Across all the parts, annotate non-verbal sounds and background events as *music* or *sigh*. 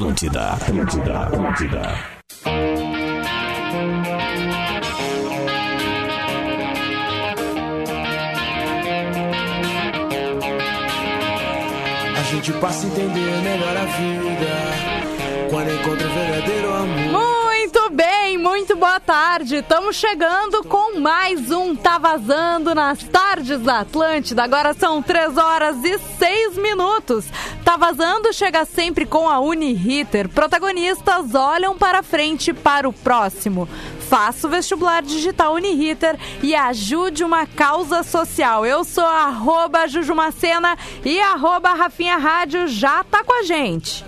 Atlântida, Atlântida, Atlântida. A gente passa a entender melhor a vida quando encontra o verdadeiro amor. Muito bem, muito boa tarde. Estamos chegando com mais um Tá Vazando nas tardes da Atlântida. Agora são 3 horas e 6 minutos. Tá Vazando chega sempre com a Uniriter. Protagonistas olham para frente para o próximo. Faça o vestibular digital Uniriter e ajude uma causa social. Eu sou arroba Jujumacena e arroba Rafinha Rádio já tá com a gente.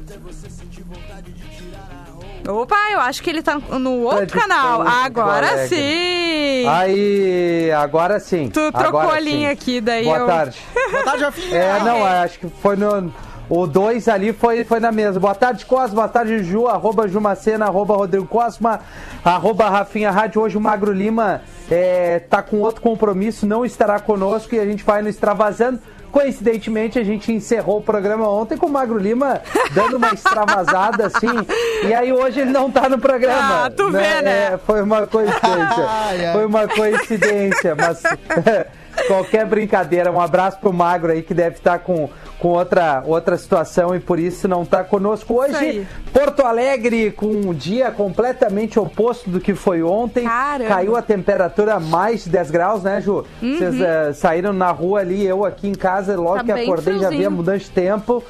Opa, eu acho que ele tá no outro de canal. Agora sim. Aí, agora sim. Tu trocou agora a linha sim. aqui, daí Boa eu- tarde. Boa tarde, Rafinha. É, não, acho que foi no. O 2 ali foi, foi na mesa. Boa tarde, Cosma. Boa tarde, Ju. Arroba Jumacena, arroba Rodrigo Cosma, arroba Rafinha Rádio. Hoje o Magro Lima é, tá com outro compromisso, não estará conosco e a gente vai no Extravasando. Coincidentemente, a gente encerrou o programa ontem com o Magro Lima dando uma extravasada assim. E aí hoje ele não tá no programa. Ah, tu vê, né? É, foi uma coincidência. *laughs* Foi uma coincidência, mas *laughs* qualquer brincadeira. Um abraço pro Magro aí que deve estar com, com outra, outra situação e por isso não tá conosco hoje. Porto Alegre com um dia completamente oposto do que foi ontem. Caramba. Caiu a temperatura a mais de 10 graus, né, Ju? Uhum. Vocês eh, saíram na rua ali, eu aqui em casa, logo Tá que acordei já vi a friozinho. mudança de tempo.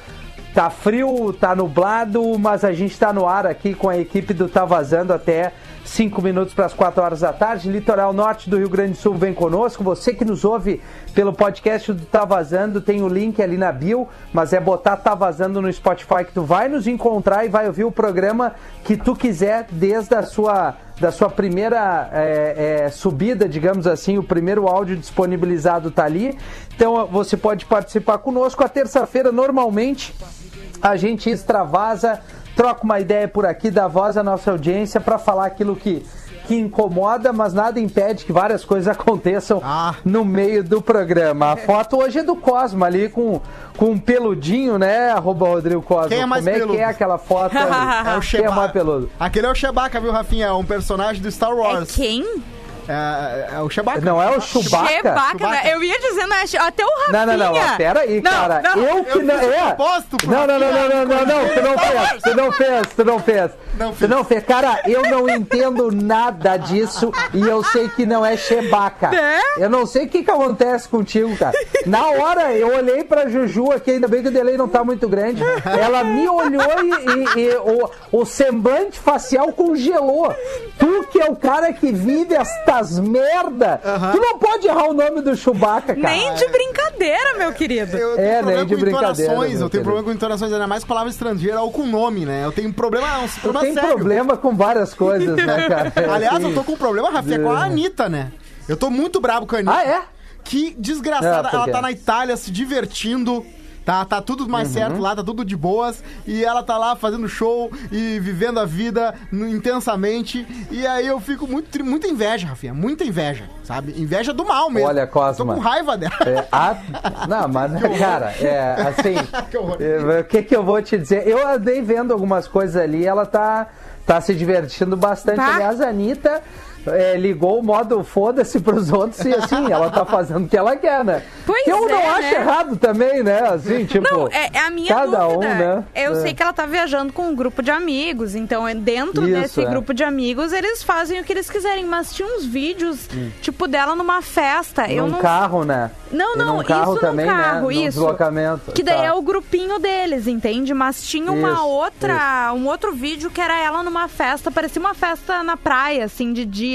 Tá frio, tá nublado, mas a gente tá no ar aqui com a equipe do Tá Vazando até 5 minutos para as 4 horas da tarde. Litoral Norte do Rio Grande do Sul vem conosco. Você que nos ouve pelo podcast do Tá Vazando, tem o link ali na bio, mas é botar Tá Vazando no Spotify que tu vai nos encontrar e vai ouvir o programa que tu quiser desde a sua da sua primeira é, é, subida, digamos assim, o primeiro áudio disponibilizado tá ali. Então você pode participar conosco. A terça-feira, normalmente, a gente extravasa, troca uma ideia por aqui, dá voz à nossa audiência para falar aquilo que, que incomoda, mas nada impede que várias coisas *laughs* aconteçam Ah. no meio do programa. A foto hoje é do Cosma ali com, com um peludinho, né, arroba Rodrigo Cosma. Quem é mais Como é peludo? que é aquela foto *laughs* ali? É o Quem é Chewbacca. mais peludo? Aquele é o Chewbacca, viu, Rafinha? É um personagem do Star É Wars. quem? É, é o Chewbacca. Não é o Chewbacca? Chewbacca, né? Eu ia dizendo, até o Rafinha. Não, não, não, pera aí, Não, cara. não. eu que eu não. É. pro Não, não, não, não, não, não, não, tu não fez, tu não fez, tu não fez. Não Tu não fez. Cara, eu não entendo nada disso e eu sei que não é Chewbacca. É? Eu não sei o que que acontece contigo, cara. Na hora, eu olhei pra Juju aqui, ainda bem que o delay não tá muito grande. Ela me olhou e, e- e o, o semblante facial congelou. Tu que é o cara que vive estas merda, tu não pode errar o nome do Chewbacca, cara. Nem de brincadeira, meu querido. Eu tenho É, problema nem de com brincadeira, eu tenho problema com entonações, ainda mais palavra estrangeira ou com nome, né? Eu tenho problema, um Tu problema tem sério. problema com várias coisas, né, *laughs* cara? Aliás, Assim, eu tô com um problema, Rafinha, com a Anitta, né? Eu tô muito brabo com a Anitta. Ah, é? Que desgraçada. Ah, por ela tá na Itália se divertindo. Tá, tá tudo mais Uhum. certo lá, tá tudo de boas. E ela tá lá fazendo show e vivendo a vida no- intensamente. E aí eu fico muito, muita inveja, Rafinha. Muita inveja, sabe? Inveja do mal mesmo. Olha, Cosma. Tô com raiva dela. É, a- Não, mas, *laughs* cara, é assim. *laughs* Que é, O que que eu vou te dizer? Eu andei vendo algumas coisas ali, ela tá, tá se divertindo bastante. Tá. Aliás, a Anitta. É, ligou o modo foda-se pros outros e assim, *laughs* ela tá fazendo o que ela quer, né? Pois eu não é, acho né? errado também, né? Assim, tipo. Não, é, é a minha cada dúvida. um, né? Eu É. sei que ela tá viajando com um grupo de amigos, então é dentro Isso, desse é. grupo de amigos eles fazem o que eles quiserem, mas tinha uns vídeos, tipo, dela numa festa. eu Num não carro, né? Não, não, carro isso também, num carro, né? Num isso. deslocamento. Que daí Tá. é o grupinho deles, entende? Mas tinha uma Isso, outra, um outro vídeo que era ela numa festa, parecia uma festa na praia, assim, de dia.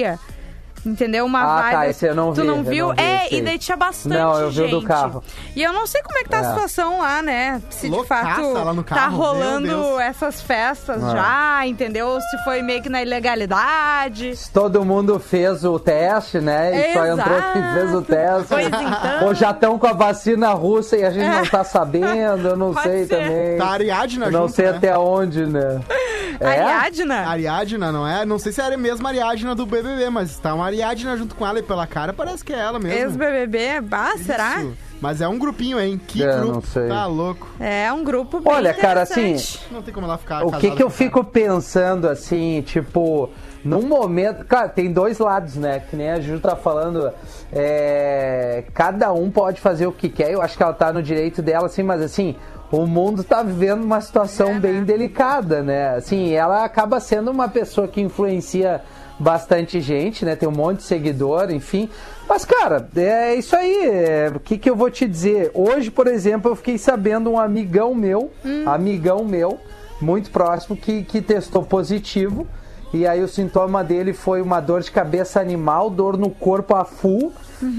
Entendeu? Uma Ah, vibe. tá, esse eu não Tu vi, não eu viu? não vi é, esse e aí. daí tinha bastante Não, eu vi o gente. do carro. E eu não sei como é que tá a É. situação lá, né? Se de Loucaça fato lá no tá carro, meu rolando essas festas É. já, entendeu? Se foi meio que na ilegalidade. Todo mundo fez o teste, né? E só entrou quem fez o teste. Pois então. Ou já estão com a vacina russa e a gente não tá sabendo, eu não *laughs* Pode sei ser. também. Tá a Ariadna não junto, sei né? até onde, né? É? Ariadna? Ariadna, não é? Não sei se era a mesma Ariadna do BBB, mas tá uma Ariadna junto com ela e pela cara parece que é ela mesmo. Ex-BBB? Bah, será? Isso. Mas é um grupinho, hein? Que É, grupo. não sei. Tá louco. É um grupo bem Olha, cara, assim. Não tem como ela ficar O que que eu cara. fico pensando, assim, tipo, num momento. Cara, tem dois lados, né? Que nem a Ju tá falando. é, cada um pode fazer o que quer. Eu acho que ela tá no direito dela, assim, mas assim. O mundo tá vivendo uma situação É, bem né? delicada, né? Assim, ela acaba sendo uma pessoa que influencia bastante gente, né? Tem um monte de seguidor, enfim. Mas, cara, é isso aí. É, o que, que eu vou te dizer? Hoje, por exemplo, eu fiquei sabendo um amigão meu, amigão meu, muito próximo, que, que testou positivo. E aí o sintoma dele foi uma dor de cabeça animal, dor no corpo a full.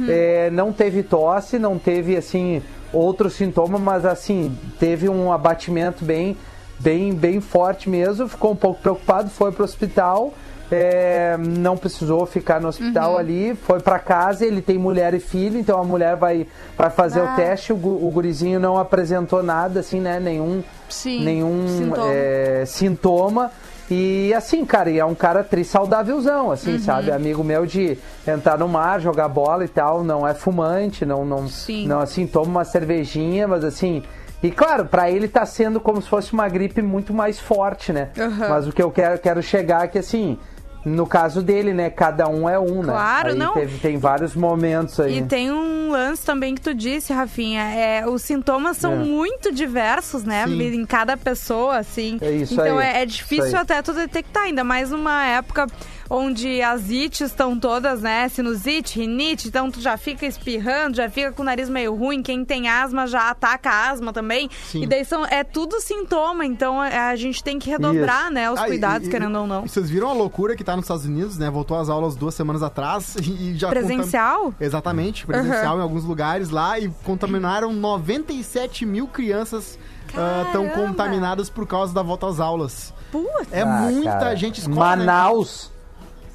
É, não teve tosse, não teve, assim, outro sintoma, mas, assim, teve um abatimento bem, bem, bem forte mesmo. Ficou um pouco preocupado, foi pro hospital. É, não precisou ficar no hospital ali, foi pra casa, ele tem mulher e filho, então a mulher vai, vai fazer Ah. o teste, o, o gurizinho não apresentou nada, assim, né, nenhum, Sim, nenhum sintoma. é, sintoma. E assim, cara, e é um cara tri saudávelzão, assim, Uhum. sabe? Amigo meu de entrar no mar, jogar bola e tal, não é fumante, não, não, Sim. não assim, toma uma cervejinha, mas assim. E claro, pra ele tá sendo como se fosse uma gripe muito mais forte, né? Aham. Mas o que eu quero, quero chegar é que assim. No caso dele, né? Cada um é um, né? Claro, Aí não. teve- tem vários momentos aí. E tem um lance também que tu disse, Rafinha. É, os sintomas são É. muito diversos, né? Sim. Em cada pessoa, assim. É isso então aí, é, é difícil até tu detectar, ainda mais numa época onde as ites estão todas, né? Sinusite, rinite, então tu já fica espirrando, já fica com o nariz meio ruim. Quem tem asma já ataca a asma também. Sim. E daí são, é tudo sintoma, então é, a gente tem que redobrar, Isso. né? Os Ah, e- cuidados, e- querendo ou não. e Vocês viram a loucura que tá nos Estados Unidos, né? Voltou às aulas duas semanas atrás e, *laughs* e já contam- Presencial? Exatamente, presencial em alguns lugares lá e contaminaram 97 mil crianças estão Caramba! contaminadas por causa da volta às aulas. Putz. É Ah, muita cara. gente escola, né?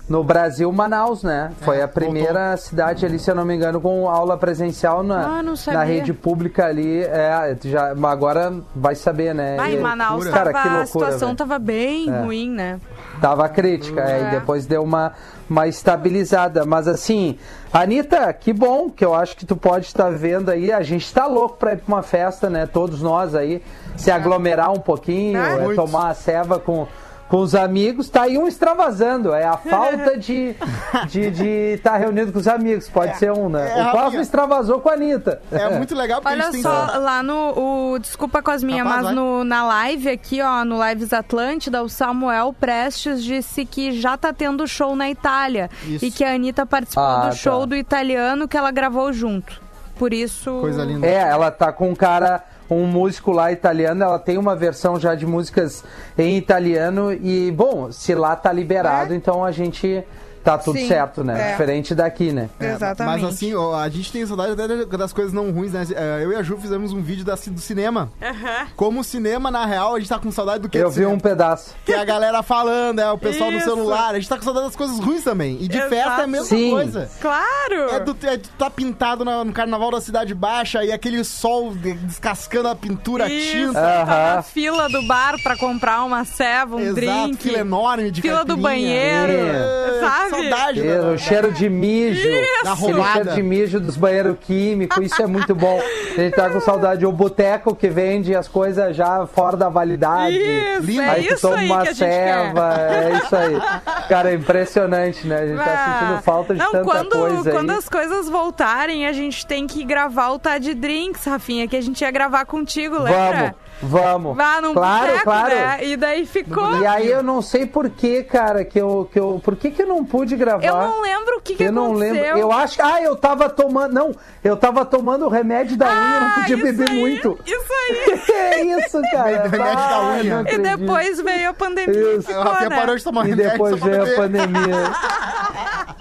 No Brasil, Manaus, né? Foi É, a primeira cidade ali, se eu não me engano, com aula presencial na, Ah, na rede pública ali. É, já, agora vai saber, né? Vai, E- em Manaus loucura. tava, Cara, que a loucura, situação velho. tava bem É. ruim, né? Tava crítica, é, É. e depois deu uma, uma estabilizada. Mas assim, Anitta, que bom que eu acho que tu pode estar vendo aí. A gente tá louco pra ir pra uma festa, né? Todos nós aí, se aglomerar um pouquinho, É. é, Muito. tomar a ceva com. Com os amigos, tá aí um extravasando. É a falta de estar de, de tá reunido com os amigos. Pode ser um, né? é, o Cosmo Rafinha. extravasou com a Anitta. É muito legal porque a Olha só, lá no. O, desculpa, Cosminha, Capaz, mas vai. no, na live aqui, ó, no Lives Atlântida, o Samuel Prestes disse que já tá tendo show na Itália. Isso. E que a Anitta participou Ah, do show tá. do italiano que ela gravou junto. Por isso. Coisa linda. É, ela tá com um cara, um músico lá italiano, ela tem uma versão já de músicas em italiano e, bom, se lá tá liberado, então a gente tá tudo Sim, certo, né? é. Diferente daqui, né? É, Exatamente. Mas assim, ó, a gente tem saudade até das coisas não ruins, né? É, Eu e a Ju fizemos um vídeo da, do cinema. Aham. Como o cinema, na real, a gente tá com saudade do que? Eu do vi cinema? um pedaço. Que é a galera falando, é o pessoal no Isso. celular. A gente tá com saudade das coisas ruins também. E de Exato. festa é a mesma Sim. coisa. Claro! É, do, é tu tá pintado na- no carnaval da Cidade Baixa e aquele sol de- descascando a pintura, a Isso, tinta. tá na fila do bar pra comprar uma ceva, um Exato, drink. fila enorme de Fila do banheiro, É, sabe? Saudade, E né? o cheiro de mijo, Da aquele roubada. cheiro de mijo dos banheiros químicos, isso é muito bom. A gente tá com saudade. O boteco que vende as coisas já fora da validade. Isso, é aí tu isso toma aí uma ceva, é isso aí. Cara, é impressionante, né? A gente tá Ah, sentindo falta de não, tanta quando, coisa quando aí. as coisas voltarem, a gente tem que gravar o Tá de Drinks, Rafinha, que a gente ia gravar contigo, lembra? Vamos, vamos. Vá num claro, boteco, claro. né? E daí ficou. E aí eu não sei por que, cara, que eu, que eu. Por que, que eu não pude gravar? Eu não lembro o que, que eu não aconteceu. lembro. Eu acho. Ah, eu tava tomando. Não, eu tava tomando o remédio da unha, eu não Ah, podia beber aí, muito. Isso aí. *laughs* é isso, cara. Remédio da Ah, unha. não E depois veio a pandemia. Isso. e A Ficou, Rafinha né? parou de tomar E remédio depois só pra veio a pandemia.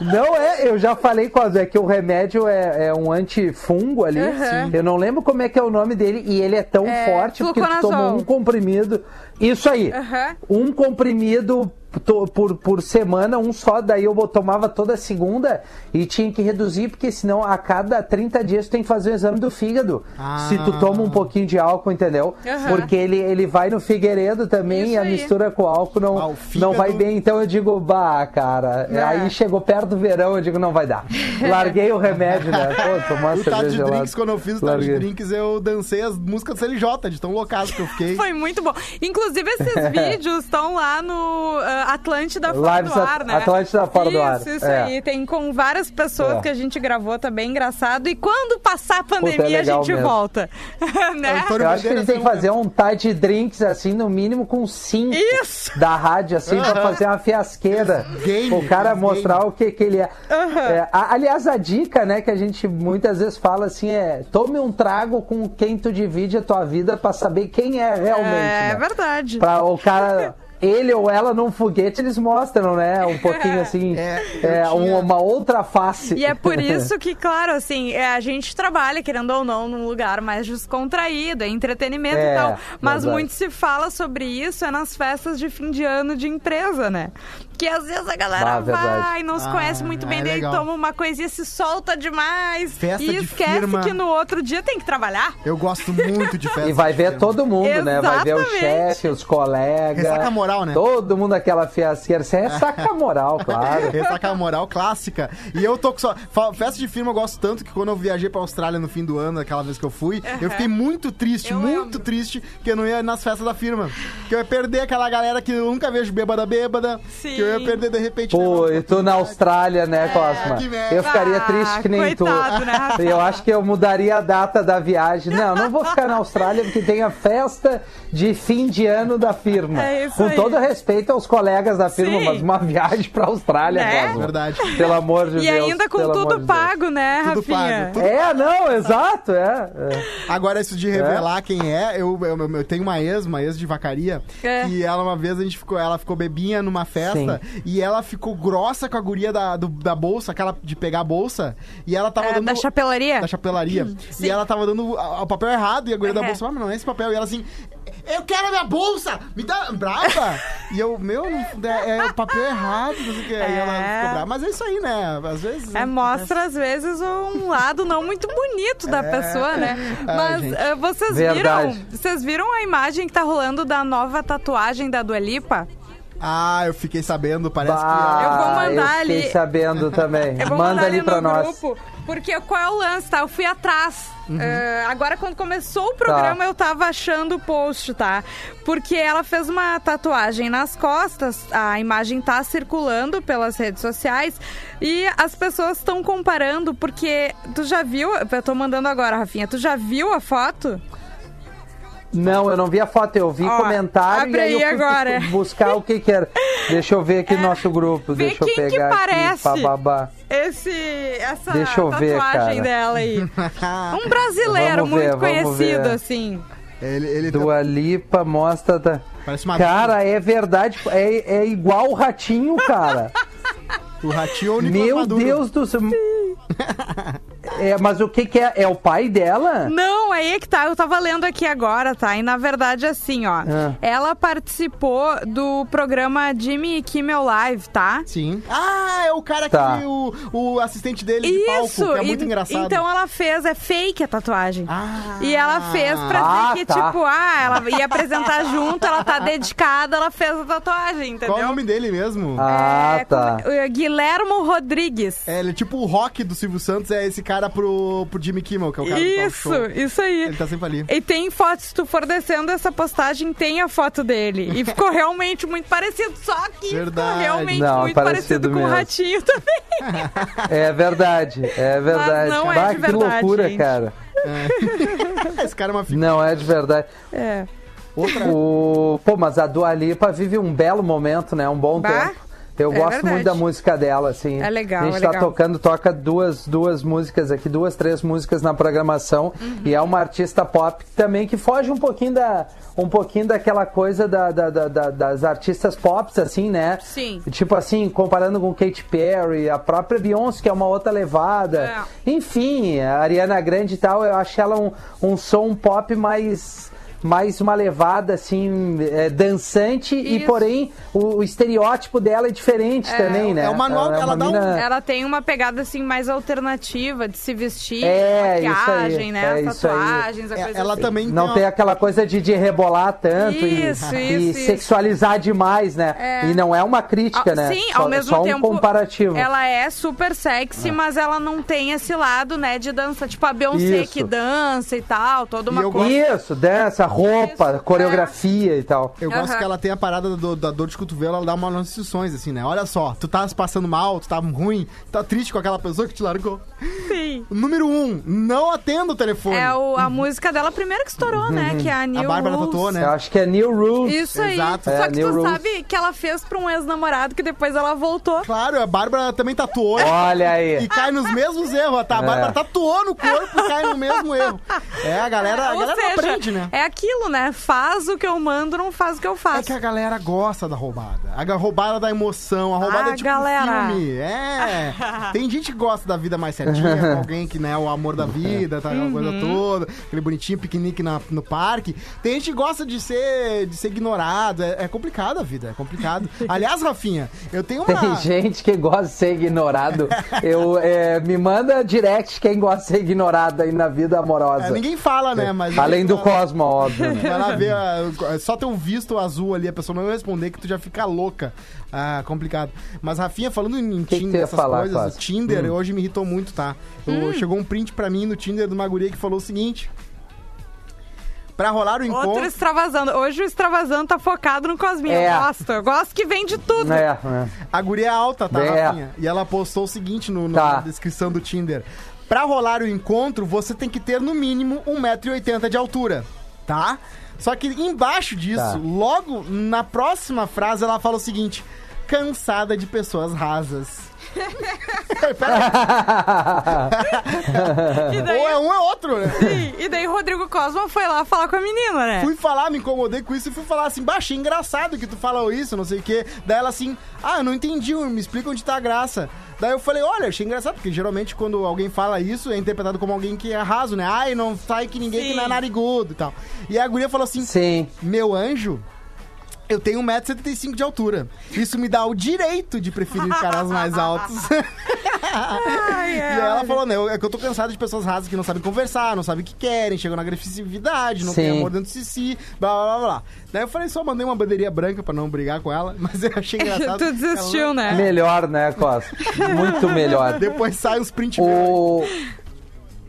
Não é, eu já falei quase, é que o remédio é, é um antifungo ali. Uhum. Eu não lembro como é que é o nome dele e ele é tão É, forte porque tu tomou um comprimido. Isso aí. Uhum. Um comprimido por, por semana, um só, daí eu tomava toda segunda e tinha que reduzir, porque senão a cada 30 dias tu tem que fazer o exame do fígado. Ah. Se tu toma um pouquinho de álcool, entendeu? Aham. Porque ele, ele vai no Figueiredo também Isso e a aí. mistura com álcool não, Ah, o não vai bem. Então eu digo, bah, cara. É. Aí chegou perto do verão, eu digo, não vai dar. *laughs* Larguei o remédio, né? Pô, tomar O Tarde cerveja de gelada. Drinks, quando eu fiz o Tarde de. Drinks, eu dancei as músicas do CLJ, de tão loucado que eu fiquei. *laughs* Foi muito bom. Inclusive, esses *laughs* vídeos estão lá no uh, Atlântida Fora Lives do Ar, né? Atlântida Fora do Ar, Isso, isso é. aí. Tem com várias pessoas É. que a gente gravou, tá bem engraçado. E quando passar a pandemia, é a gente mesmo. volta. *laughs* né? Eu acho que eles têm que um- fazer um Tide Drinks, assim, no mínimo com cinco Isso! da rádio, assim, pra fazer uma fiasqueira. Game, o cara game. mostrar o que, que ele é. É, a- Aliás, a dica, né, que a gente muitas vezes fala assim é: tome um trago com quem tu divide a tua vida pra saber quem é realmente. É né? verdade. Pra o cara. Ele ou ela num foguete, eles mostram, né? Um pouquinho *laughs* assim, É, é, uma outra face. E é por *laughs* isso que, claro, assim, é, a gente trabalha, querendo ou não, num lugar mais descontraído, é entretenimento É, e tal. Mas verdade. muito se fala sobre isso é nas festas de fim de ano de empresa, né? Que às vezes a galera Ah, verdade. vai, não se Ah, conhece muito bem, é daí legal. toma uma coisinha, se solta demais. Festa e de esquece firma. que no outro dia tem que trabalhar. Eu gosto muito de *laughs* festa. E vai de ver firma. todo mundo, né? Vai ver o Exatamente. chefe, os colegas. Ressaca moral, né? Todo mundo aquela fiasqueira. Você é saca moral, claro. *laughs* Ressaca a moral clássica. E eu tô com só. fa- Festa de firma eu gosto tanto que quando eu viajei pra Austrália no fim do ano, aquela vez que eu fui, eu fiquei muito triste, Eu muito lembro. triste que eu não ia nas festas da firma. Que eu ia perder aquela galera que eu nunca vejo bêbada bêbada. Sim. Que eu ia perder de repente. Pô, e tu na Austrália, né, Cosma? que merda. Eu ficaria Ah, triste que nem coitado, tu. né? *laughs* Eu acho que eu mudaria a data da viagem. Não, não vou ficar na Austrália porque tem a festa de fim de ano da firma. É isso Com aí. todo respeito aos colegas da firma, Sim. mas uma viagem pra Austrália, Né? Cosma. Verdade. Pelo amor de E Deus. ainda com tudo de pago, né, Tudo Rafinha? pago, tudo É, não, exato, é. é. Agora, isso de revelar quem é, eu, eu, eu tenho uma ex, uma ex de vacaria, É. que ela uma vez a gente ficou, ela ficou bebinha numa festa e ela ficou grossa com a guria da, do- da bolsa, aquela de pegar a bolsa, e ela tava É, dando. da chapelaria? Da chapelaria. sim. E ela tava dando o papel errado, e a guria da É. bolsa, ah, mas não é esse papel. E ela assim. Eu quero a minha bolsa! Me dá brava! e eu, meu, é, é o papel errado, não sei o que. Aí ela É. ficou brava. Mas é isso aí, né? Às vezes. É, mostra às vezes um lado não muito bonito da pessoa, né? Mas eh, vocês Verdade. viram? Vocês viram a imagem que tá rolando da nova tatuagem da Dua Lipa? Ah, eu fiquei sabendo, parece Bah, Eu vou mandar eu fiquei ali. sabendo também. *laughs* Eu vou Manda mandar ali ali pra no nós. grupo. Porque qual é o lance, tá? Eu fui atrás. Uhum. Eh, agora, quando começou o programa, Tá. eu tava achando o post, tá? Porque ela fez uma tatuagem nas costas, a imagem tá circulando pelas redes sociais e as pessoas estão comparando, porque tu já viu, eu tô mandando agora, Rafinha, tu já viu a foto? Não, eu não vi a foto, eu vi Ó, comentário abre e aí eu aí fui agora. *laughs* buscar o que que era. Deixa eu ver aqui no nosso grupo, Vê deixa eu quem que pegar parece. aqui, bababá. Esse, essa Deixa eu ver, tatuagem cara. dela aí. *laughs* Um brasileiro ver, muito conhecido, ver. assim. Ele, ele Dua Lipa mostra. da- Parece uma Cara, é verdade, é, é igual o ratinho, cara. *laughs* O ratinho ou o Nicolas Meu Maduro. Deus do céu. É, mas o que que é? É o pai dela? Não, aí é que tá. Eu tava lendo aqui agora, tá? E na verdade, assim, ó. Ah. Ela participou do programa Jimmy Kimmel Live, tá? Sim. Ah, é o cara Tá. que o, o assistente dele de Isso! palco, que é muito e- engraçado. Então ela fez, é fake a tatuagem. Ah. E ela fez pra Ah, dizer que, tá. tipo, ah, ela ia apresentar *laughs* junto, ela tá dedicada, ela fez a tatuagem, entendeu? Qual é o nome dele mesmo? Ah, É, tá. o Guilhermo Rodrigues. É, ele é tipo o rock do Silvio Santos, é esse cara pro, pro Jimmy Kimmel, que é o cara do talk Isso, isso aí. Ele tá sempre ali. E tem foto, se tu for descendo essa postagem, tem a foto dele. E ficou *laughs* realmente muito parecido, só que Verdade. ficou realmente Não, muito parecido parecido, com o ratinho também. *laughs* É verdade, é verdade. não é Bah, de que verdade, loucura, gente. cara. *laughs* Esse cara é uma figura. Não é de verdade. É. Outra. O... Pô, mas a Dua Lipa vive um belo momento, né? Um bom Bah, tempo. Eu é gosto verdade. muito da música dela, assim. É legal, A gente é tá legal. tocando, toca duas, duas músicas aqui, duas, três músicas na programação. Uhum. E é uma artista pop também que foge um pouquinho da. Um pouquinho daquela coisa da, da- da- da- das artistas pop, assim, né? Sim. Tipo assim, comparando com Katy Perry, a própria Beyoncé, que é uma outra levada. É. Enfim, a Ariana Grande e tal, eu acho ela um, um som pop mais mais uma levada assim é, dançante e Isso. porém o, o estereótipo dela é diferente também, né? é o manual Ela que ela uma dá um- mina- Ela tem uma pegada assim mais alternativa de se vestir, É, isso aí, maquiagem, né? é As isso aí. tatuagens, a É, coisa ela assim. também Não uma- tem aquela coisa de, de rebolar tanto e- Isso, e, isso, isso. sexualizar demais, né? É. E não é uma crítica, Ah, né? Sim, só, ao mesmo só tempo. um comparativo. Ela é super sexy, mas ela não tem esse lado, né, de dança. Tipo a Beyoncé Isso. que dança e tal, toda uma eu coisa. Isso, dança, roupa, Isso, coreografia e tal. Eu gosto Aham. que ela tem a parada do- da dor de cotovelo, ela dá umas instruções, assim, né? Olha só, tu tá se passando mal, tu tá ruim, tu tá triste com aquela pessoa que te largou. Sim. Número um, não atenda o telefone. É o- a música dela primeiro que estourou, né? Que é a New Bárbara Rules. tatuou, né? Eu acho que é New Rules. Isso aí. Exato. Só É, que New tu Rules. sabe que ela fez pra um ex-namorado que depois ela voltou. Claro, a Bárbara também tatuou. Olha aí. E cai nos mesmos erros, tá? A É. Bárbara tatuou no corpo e cai no mesmo erro. É, a galera, a Ou galera não seja, aprende, né? é aquilo, né? Faz o que eu mando, não faz o que eu É faço. que a galera gosta da roubada. A roubada da emoção, a roubada Ah, é tipo galera. filme. É. *laughs* Tem gente que gosta da vida mais certinha, *laughs* com alguém que, né, é o amor da vida, tá, aquela Uhum. coisa toda, aquele bonitinho piquenique na- no parque. Tem gente que gosta de ser, de ser ignorado. É, é complicado a vida, é complicado. *laughs* Aliás, Rafinha, eu tenho uma. Tem gente que gosta de ser ignorado. Eu, é, me manda direct quem gosta de ser ignorado aí na vida amorosa. É, ninguém fala, né? Mas Além do Cosmo, óbvio. Né? Vai lá ver, só ter um visto azul ali, a pessoa não responder que tu já fica louca. Ah, complicado. Mas, Rafinha, falando em que Tinder, ia essas falar, coisas, Cláudio? o Tinder hoje me irritou muito, tá? Eu- Chegou um print pra mim no Tinder de uma guria que falou o seguinte. Pra rolar o encontro... Outro extravasando. Hoje o extravasando tá focado no Cosminho. É. Eu gosto. Eu gosto que vem de tudo. É, é. A guria é alta, tá, É. Rafinha? E ela postou o seguinte no, no- Tá. na descrição do Tinder. Pra rolar o encontro, você tem que ter no mínimo 1,80m de altura, tá? Só que embaixo disso, Tá. logo na próxima frase, ela fala o seguinte: cansada de pessoas rasas. *laughs* E daí, ou é um ou é outro, né? Sim, e daí Rodrigo Cosma foi lá falar com a menina, né? Fui falar, me incomodei com isso e fui falar assim, baixei, engraçado que tu fala isso, não sei o quê. Daí ela assim, ah, eu não entendi, me explica onde tá a graça. Daí eu falei, olha, achei engraçado, porque geralmente quando alguém fala isso, é interpretado como alguém que é raso, né? Ai, não sai que ninguém que Sim. não é narigudo e tal. E a guria falou assim, Sim. meu anjo, eu tenho 1,75m de altura. Isso me dá o direito de preferir caras *laughs* mais altos. Ai, E aí ela falou, né, é que eu tô cansado de pessoas rasas que não sabem conversar, não sabem o que querem, chegam na agressividade, não tem Sim. amor dentro de si, blá, blá, blá, blá. Daí eu falei, só mandei uma bandeirinha branca pra não brigar com ela, *laughs* mas eu achei *laughs* engraçado. tu desistiu, Ela- né? Melhor, né, Costa? Muito melhor. Depois sai os print. O...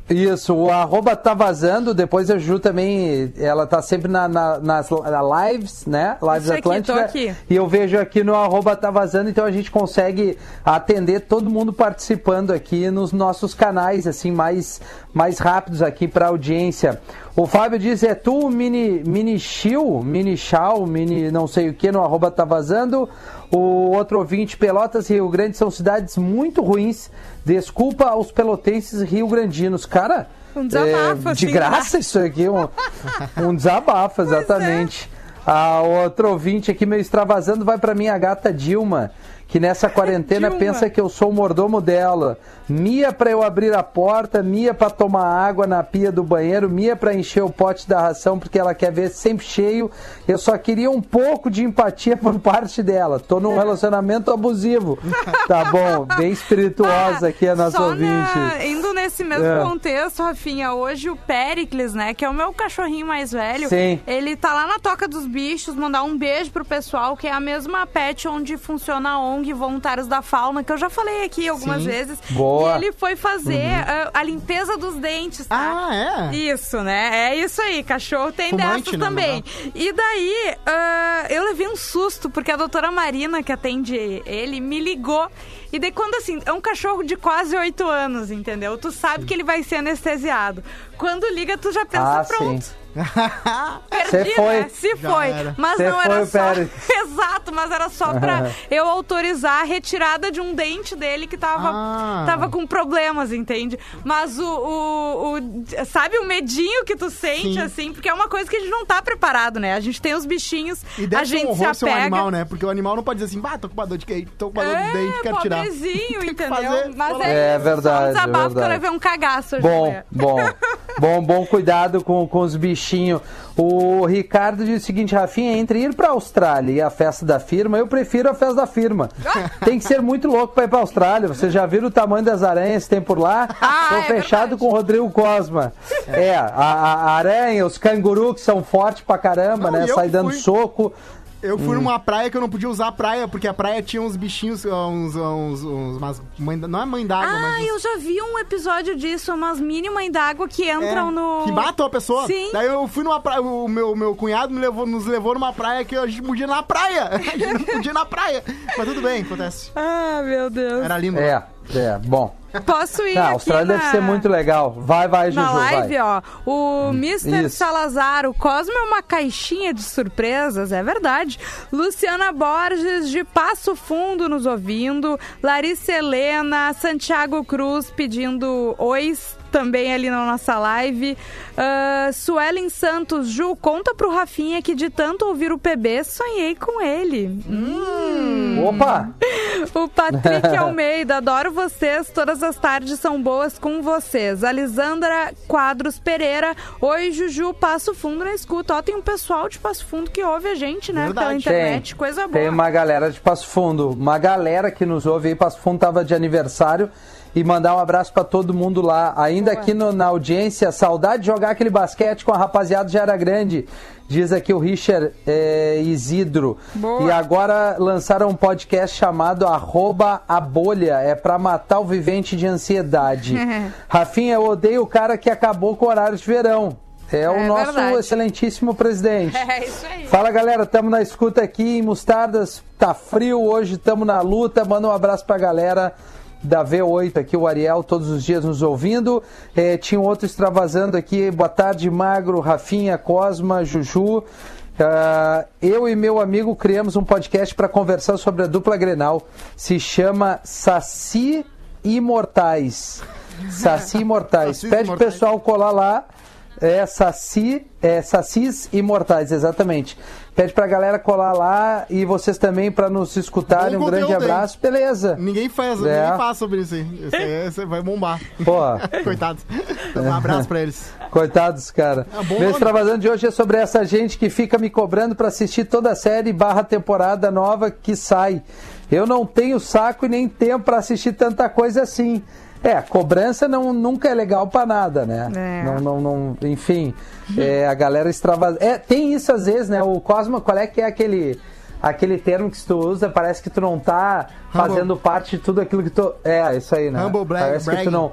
Isso, o arroba tá vazando, depois a Ju também, ela tá sempre na, na- nas na lives, né? Lives aqui, Atlântica. aqui. E eu vejo aqui no arroba tá vazando, então a gente consegue atender todo mundo participando aqui nos nossos canais, assim, mais, mais rápidos aqui pra audiência. O Fábio diz, é tu, mini, mini chill, mini chau, mini não sei o que, no arroba tá vazando. O outro ouvinte, Pelotas e Rio Grande são cidades muito ruins. Desculpa aos pelotenses rio-grandinos. Cara, Um desabafo, é, de assim, graça isso aqui, um, um desabafo, exatamente. A outro ouvinte aqui, meio extravasando, vai pra minha gata Dilma, que nessa quarentena *laughs* Dilma. pensa que eu sou o mordomo dela. Mia pra eu abrir a porta, Mia pra tomar água na pia do banheiro, Mia pra encher o pote da ração porque ela quer ver sempre cheio. Eu só queria um pouco de empatia por parte dela. Tô num *laughs* relacionamento abusivo. Tá bom, bem espirituosa aqui a nossa Só ouvinte. na- indo nesse mesmo É. contexto, Rafinha, hoje o Pericles, né, que é o meu cachorrinho mais velho, Sim. ele tá lá na Toca dos Bichos, mandar um beijo pro pessoal, que é a mesma pet onde funciona a ONG Voluntários da Fauna, que eu já falei aqui algumas Sim. vezes. Boa. E ele foi fazer ah, a limpeza dos dentes, tá? Ah, é? Isso, né? É isso aí. Cachorro tem Fumante, dessas né, também. E daí, ah, eu levei um susto, porque a doutora Marina, que atende ele, me ligou. E daí, quando assim, é um cachorro de quase oito anos, entendeu? Tu sabe que ele vai ser anestesiado. Quando liga, tu já pensa, Ah, pronto. sim. Perdi, Cê foi. né? Se Já foi. era. Mas Cê não foi era só. Pérez. *laughs* Exato, mas era só pra eu autorizar a retirada de um dente dele que tava, Ah. tava com problemas, entende? Mas o, o, o- Sabe o medinho que tu sente, Sim. assim? Porque é uma coisa que a gente não tá preparado, né? A gente tem os bichinhos, E deve a ser gente um se horror ser um apega. animal, né? Porque o animal não pode dizer assim, bah, tô com uma dor de queijo, tô com uma dor de dente, É, quero tirar. pobrezinho, *laughs* Tem que entendeu? fazer, Mas é, É verdade, Só um é desabafo que eu verdade. levei um cagaço hoje. Bom, né? bom. *laughs* Bom, bom cuidado com, com os bichinhos. O Ricardo diz o seguinte, Rafinha, entre ir pra Austrália e a festa da firma, eu prefiro a festa da firma. *laughs* Tem que ser muito louco pra ir pra Austrália. Vocês já viram o tamanho das aranhas que tem por lá? *laughs* Ah, Tô é fechado verdade. com o Rodrigo Cosma. É, a, a- aranha, os cangurus que são fortes pra caramba, Não, né? Sai dando fui- soco. Eu Hum. fui numa praia que eu não podia usar a praia, porque a praia tinha uns bichinhos, uns. uns, uns umas mãe, não é mãe d'água, Ah, mas. eu já vi um episódio disso, umas mini mãe d'água que É, entram no. Que matam a pessoa. Sim. Daí eu fui numa praia, o meu, meu cunhado me levou, nos levou numa praia que a gente podia ir na praia. *laughs* A gente não podia ir na praia. Mas tudo bem, acontece. Ah, meu Deus. Era lindo. É, é, bom. Posso ir Ah, a Austrália na... deve ser muito legal. Vai, vai, Juju, Na live, vai. ó, o Mr. isso. Salazar, o Cosmo é uma caixinha de surpresas, é verdade. Luciana Borges, de Passo Fundo, nos ouvindo. Larissa Helena, Santiago Cruz pedindo ois também ali na nossa live. Uh, Suelen Santos, Ju, conta pro Rafinha que de tanto ouvir o PB, sonhei com ele. Hum. Opa! *laughs* O Patrick *laughs* Almeida, adoro vocês, todas as tardes são boas com vocês. Alisandra Quadros Pereira, oi Juju, Passo Fundo na escuta. Ó, tem um pessoal de Passo Fundo que ouve a gente, né, Verdade. pela internet, Tem. coisa boa. Tem uma galera de Passo Fundo, uma galera que nos ouve aí. Passo Fundo tava de aniversário e mandar um abraço pra todo mundo lá. Ainda aqui no- na audiência, saudade de jogar aquele basquete com a rapaziada já era grande. Diz aqui o Richard é, Isidro. Boa. E agora lançaram um podcast chamado Arroba a Bolha. É pra matar o vivente de ansiedade. *laughs* Rafinha, eu odeio o cara que acabou com o horário de verão. É, o É nosso verdade. excelentíssimo presidente. *laughs* É isso aí. Fala galera, tamo na escuta aqui em Mostardas, tá frio hoje, tamo na luta, manda um abraço pra galera da V8 aqui, o Ariel, todos os dias nos ouvindo. É, tinha um outro extravasando aqui, boa tarde, Magro, Rafinha, Cosma, Juju. Ah, eu e meu amigo criamos um podcast para conversar sobre a dupla Grenal. Se chama Saci Imortais. Saci Imortais. Sacis Pede Imortais. pessoal colar lá. É Saci, é Sacis Imortais, exatamente. Pede pra galera colar lá e vocês também pra nos escutarem. Bom Um grande abraço, beleza? Ninguém faz, É. ninguém fala sobre isso aí. Aí- esse vai bombar. Pô, *laughs* Coitados. Um abraço pra eles. coitados, cara. É bom Meu nome. extravasando de hoje é sobre essa gente que fica me cobrando pra assistir toda a série barra temporada nova que sai. Eu não tenho saco e nem tempo pra assistir tanta coisa assim. É, cobrança não, nunca é legal pra nada, né? É. Não, não, não, enfim, é, a galera extravasa. É, tem isso às vezes, né? O Cosmo, qual é que é aquele aquele termo que tu usa? Parece que tu não tá Humble. fazendo parte de tudo aquilo que tu. É, isso aí, né? Humble brag- Parece que tu não.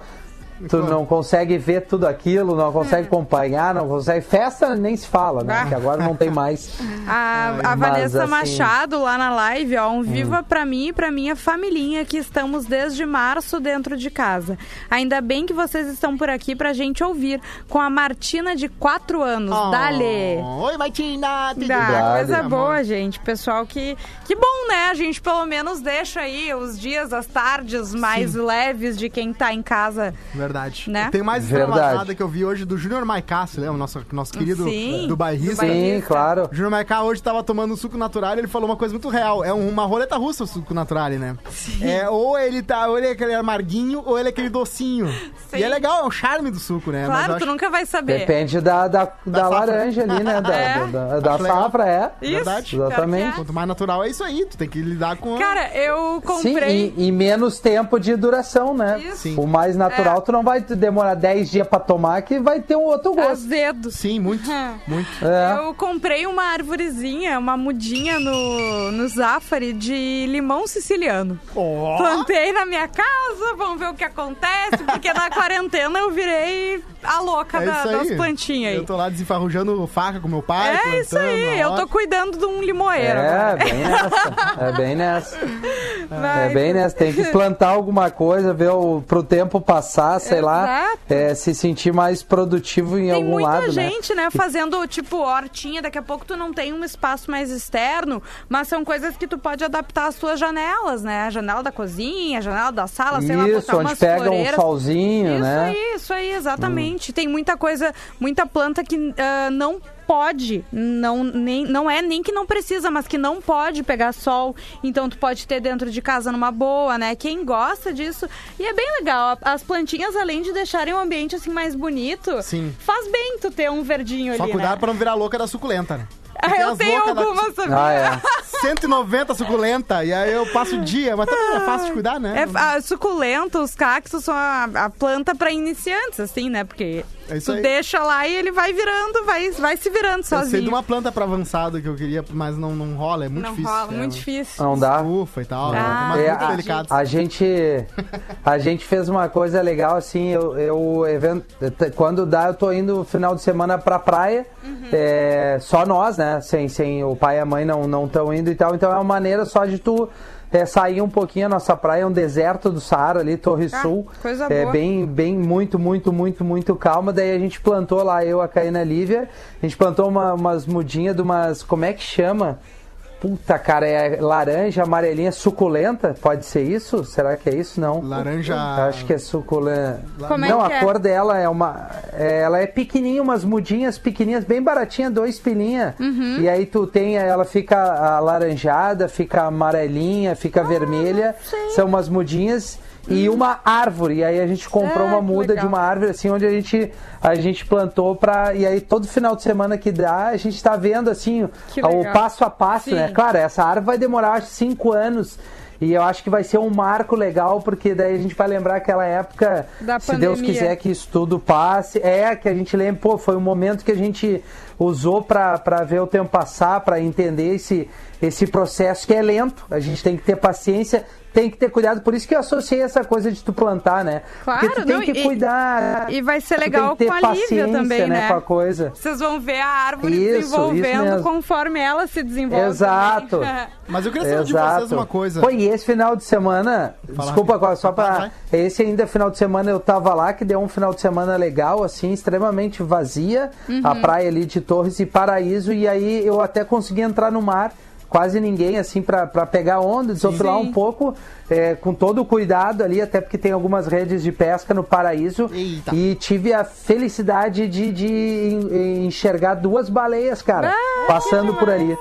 Tu não consegue ver tudo aquilo, não consegue acompanhar, não consegue. Festa nem se fala, né? Ah. Que agora não tem mais. A, a Mas, Vanessa assim- Machado lá na live, ó, um viva pra mim e pra minha familhinha que estamos desde março dentro de casa. Ainda bem que vocês estão por aqui pra gente ouvir com a Martina de 4 anos. Oh, Dale! Oi, Martina. tudo Dá, coisa Amor. boa, gente. Pessoal que. Que bom, né? A gente pelo menos deixa aí os dias, as tardes mais leves de quem tá em casa. Verdade. Né? Tem mais Verdade. extravasada que eu vi hoje do Júnior Maiká, você lembra? Nosso, nosso querido Sim. do bairrista. Sim, claro. O Júnior Maiká hoje tava tomando um suco natural e ele falou uma coisa muito real. É uma roleta russa o suco natural, né? É, ou ele tá, ou ele é aquele amarguinho, ou ele é aquele docinho. Sim. E é legal, é o charme do suco, né? Claro, tu acho- nunca vai saber. Depende da, da, da, safra. laranja ali, né? Da, *laughs* É. da, da- da safra, é. Isso, Verdade. Exatamente. Quanto mais natural é isso aí, tu tem que lidar com... Cara, eu Sim, comprei. e, e menos tempo de duração, né? Isso. Sim. O mais natural, É. tu não vai demorar 10 dias pra tomar, que vai ter um outro gosto. Azedo. Sim, muito, muito. É. Eu comprei uma arvorezinha, uma mudinha no, no Zafari de limão siciliano. Ó, Plantei na minha casa, vamos ver o que acontece, porque na quarentena eu virei a louca é da- isso das aí. plantinhas Eu aí. tô lá desenfarrujando faca com meu pai, É isso aí, eu tô cuidando de um limoeiro. É, bem nessa. É bem nessa. *laughs* Vai, É bem nessa. Tem que plantar alguma coisa, ver o, pro tempo passar, sei lá. Exato. é, se sentir mais produtivo em Tem algum muita lado, né? gente, né, fazendo tipo hortinha. Daqui a pouco tu não tem um espaço mais externo, mas são coisas que tu pode adaptar às tuas janelas, né? A janela da cozinha, a janela da sala, sei lá, Isso, botar onde pega um floreiras. solzinho, Isso né? aí, isso aí, exatamente. Tem muita coisa, muita planta que ah, não pode, não, nem, não é nem que não precisa, mas que não pode pegar sol. Então tu pode ter dentro de casa numa boa, né? Quem gosta disso. E é bem legal. As plantinhas, além de deixarem o ambiente assim mais bonito, Sim. faz bem tu ter um verdinho Só ali. cuidado né? pra não virar louca da suculenta, né? Ah, Tem eu tenho da- algumas, sabia? Ah, é. 190 suculenta, e aí eu passo o dia, mas também é fácil de cuidar, né? É, a suculenta, os cactos são a, a planta pra iniciantes, assim, né? Porque É isso tu aí. deixa lá e ele vai virando, vai, vai se virando Eu sei de sozinho. uma planta pra avançado que eu queria, mas não, não rola, é muito não difícil. rola, é, muito difícil. Não dá. Ufa e tal, Ah, né? É, muito a, delicadas. a gente a gente fez uma coisa legal assim eu, eu evento, quando dá eu tô indo final de semana pra praia Uhum. é, só nós né sem, sem o pai e a mãe não não estão indo e tal então é uma maneira só de tu é, sair um pouquinho a nossa praia é um deserto do Saara ali Torre Ah, Sul. coisa é boa. bem bem muito muito muito muito calma. Daí a gente plantou lá eu a Caína Lívia. A gente plantou uma, umas mudinhas de umas como é que chama Puta, cara, é laranja, amarelinha, suculenta? Pode ser isso? Será que é isso? Não. Laranja. Acho que é suculenta. Como é não, que a é? cor dela é uma. é, ela é pequenininha, umas mudinhas pequenininhas, bem baratinha, dois pilinha. Uhum. E aí tu tem, ela fica alaranjada, fica amarelinha, Ah, fica vermelha. São umas mudinhas. E uma árvore, e aí a gente comprou Ah, uma muda de uma árvore assim onde a gente a gente plantou pra. e aí todo final de semana que dá a gente tá vendo assim o passo a passo Sim. né claro essa árvore vai demorar acho cinco anos e eu acho que vai ser um marco legal porque daí a gente vai lembrar aquela época Da se Deus pandemia. quiser que isso tudo passe é que a gente lembra pô foi um momento que a gente usou pra pra ver o tempo passar pra entender esse esse processo que é lento a gente tem que ter paciência tem que ter cuidado, por isso que eu associei essa coisa de tu plantar, né? Porque Claro, tu tem não, que e- cuidar. e vai ser tu tem legal que ter com a Lívia paciência, também, né? Com a coisa. Vocês vão ver a árvore Isso, isso desenvolvendo mesmo. conforme ela se desenvolve. Exato. também. *laughs* Mas eu queria saber de Exato. vocês uma coisa. E esse final de semana, Fala desculpa, rápido. só vai. Esse ainda final de semana eu tava lá, que deu um final de semana legal, assim, extremamente vazia. Uhum. A praia ali de Torres e Paraíso, e aí eu até consegui entrar no mar. Quase ninguém, assim, pra, pra pegar onda, desopilar um pouco, é, com todo o cuidado ali, até porque tem algumas redes de pesca no Paraíso. Eita. E tive a felicidade de, de en- enxergar duas baleias, cara, Ah, passando por ali.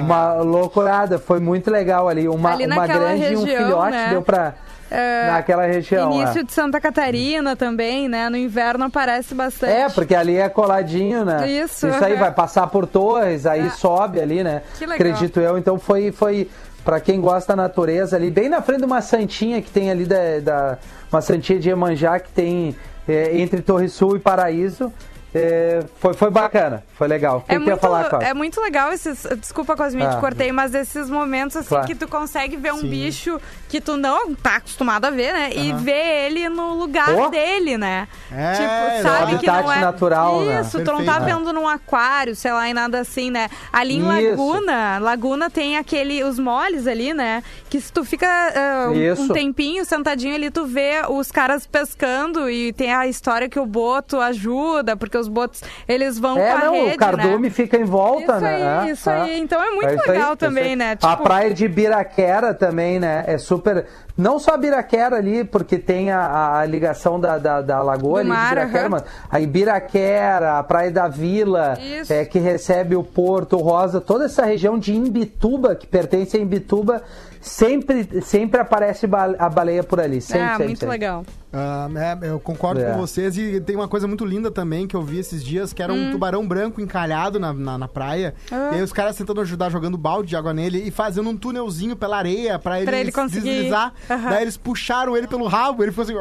Uma loucurada, foi muito legal ali. Uma, Ali uma grande e um região, filhote né? deu pra. É, naquela região. Início é. de Santa Catarina também, né? No inverno aparece bastante. É, porque ali é coladinho, né? Isso, Isso aí aham. vai passar por torres, aí É. sobe ali, né? Que legal. Acredito eu. Então foi, foi para quem gosta da natureza ali, bem na frente de uma santinha que tem ali da, da uma santinha de Iemanjá que tem é, entre Torre Sul e Paraíso. É, foi, foi bacana, foi legal. O que É muito, falar, é muito legal esses. Desculpa, Cosminha, te Ah. cortei, mas esses momentos assim Claro. que tu consegue ver um Sim. bicho que tu não tá acostumado a ver, né? E ver ele no lugar Oh. dele, né? É, tipo, no sabe que não habitat é. natural, né? Isso, tu não tá Perfeito. vendo num aquário, sei lá, e nada assim, né? Ali em Isso. Laguna, Laguna tem aquele. os moles ali, né? Que se tu fica ah, um- Isso. um tempinho sentadinho ali, tu vê os caras pescando e tem a história que o boto ajuda, porque os botos, eles vão É, com a não, rede, o cardume né? fica em volta, Isso né? aí, É, isso é. aí. Então é muito isso aí, legal isso também, aí. né? a Tipo- praia de Biraquera também, né? É super. Não só a Biraquera ali, porque tem a, a ligação da, da, da lagoa Do ali mar, de Biraquera, aham. mas a Ibiraquera, a Praia da Vila, Isso. é, que recebe o Porto Rosa, toda essa região de Imbituba, que pertence a Imbituba, sempre, sempre aparece a baleia por ali. Sempre, ah, sempre, muito sempre. legal. Ah, é, eu concordo É. com vocês e tem uma coisa muito linda também que eu vi esses dias, que era Hum. um tubarão branco encalhado na, na, na praia. Ah. E aí os caras tentando ajudar jogando balde de água nele e fazendo um túnelzinho pela areia pra ele, Pra ele se conseguir- deslizar. Daí eles puxaram ele pelo rabo, ele ficou assim...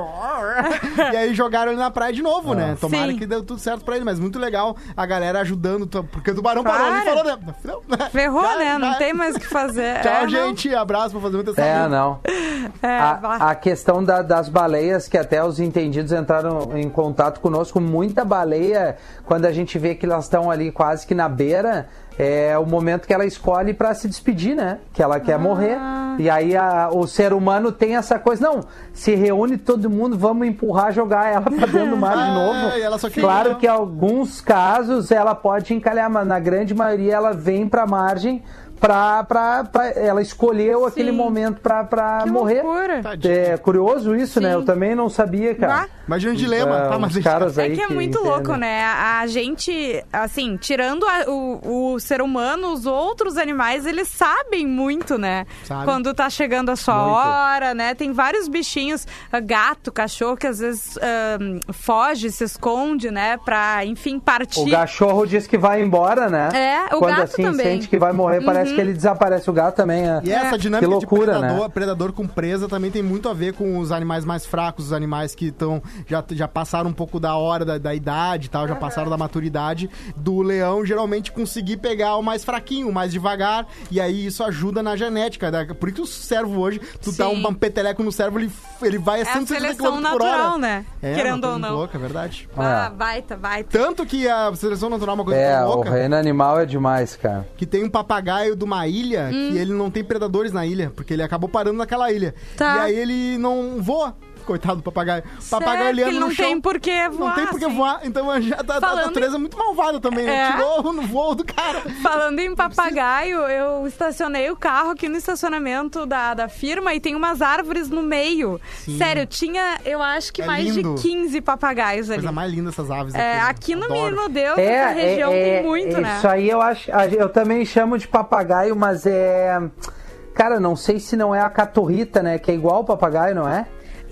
e aí jogaram ele na praia de novo, né? Tomara Sim. que deu tudo certo pra ele, mas muito legal a galera ajudando, porque o tubarão parou ali e falou... Né? Não, Ferrou, já- né? Não já- tem mais o que fazer. *laughs* Tchau, É, não. gente. Abraço pra fazer muita É, não. *laughs* É, a, a questão da- das baleias, que até os entendidos entraram em contato conosco, muita baleia, quando a gente vê que elas estão ali quase que na beira, é o momento que ela escolhe para se despedir, né? Que ela Ah. quer morrer. E aí a- o ser humano tem essa coisa, não, se reúne todo mundo, vamos empurrar, jogar ela para dentro do mar de É, *laughs* novo. ela só queria- claro que em alguns casos ela pode encalhar, mas na grande maioria ela vem para a margem pra, pra, pra- ela escolheu aquele Sim. momento pra, pra Que morrer. loucura. É curioso isso, né? Sim. Eu também não sabia, cara. Ah. Imagina um dilema. É, tá, mas caras É aí que é muito louco, né? A, a gente, assim, tirando a- o, o ser humano, os outros animais, eles sabem muito, né? Sabe. Quando tá chegando a sua Muito. hora, né? Tem vários bichinhos, ah, gato, cachorro, que às vezes ahn, foge, se esconde, né? Pra, enfim, partir. O cachorro diz que vai embora, né? É, o Quando gato assim também. sente que vai morrer, parece que ele desaparece. O gato também é. E essa É. dinâmica loucura, de predador, né? predador com presa também tem muito a ver com os animais mais fracos, os animais que estão já, já passaram um pouco da hora da, da idade e tal, já passaram da maturidade do leão geralmente conseguir pegar o mais fraquinho, o mais devagar, e aí isso ajuda na genética. né? Por isso que o servo hoje, tu dá Sim. um peteleco no servo, ele, ele vai a É a 150 seleção km por hora. natural, né? É, Querendo uma coisa ou não. Louca, é verdade. Ah, É. baita, baita. Tanto que a seleção natural é uma coisa É, tão o louca reino animal é demais, cara. que tem um papagaio de uma ilha Hum. que ele não tem predadores na ilha, porque ele acabou parando naquela ilha. Tá. E aí ele não voa. Coitado do papagaio. Papagaio ele no não chão. tem por que voar. Não tem por que assim. voar. Então já tá, a Falando natureza é muito malvada também. né? É. Tirou no voo do cara. Falando em papagaio, eu estacionei o carro aqui no estacionamento da, da firma e tem umas árvores no meio. Sério, tinha, eu acho que É mais lindo. de 15 papagaios ali. Coisa mais linda essas aves É, aqui. aqui no. Menino Deus, É, essa região é, tem é, muito, né? Isso aí eu acho. a- Eu também chamo de papagaio, mas é. Cara, não sei se não é a caturrita, né? Que é igual o papagaio, não é?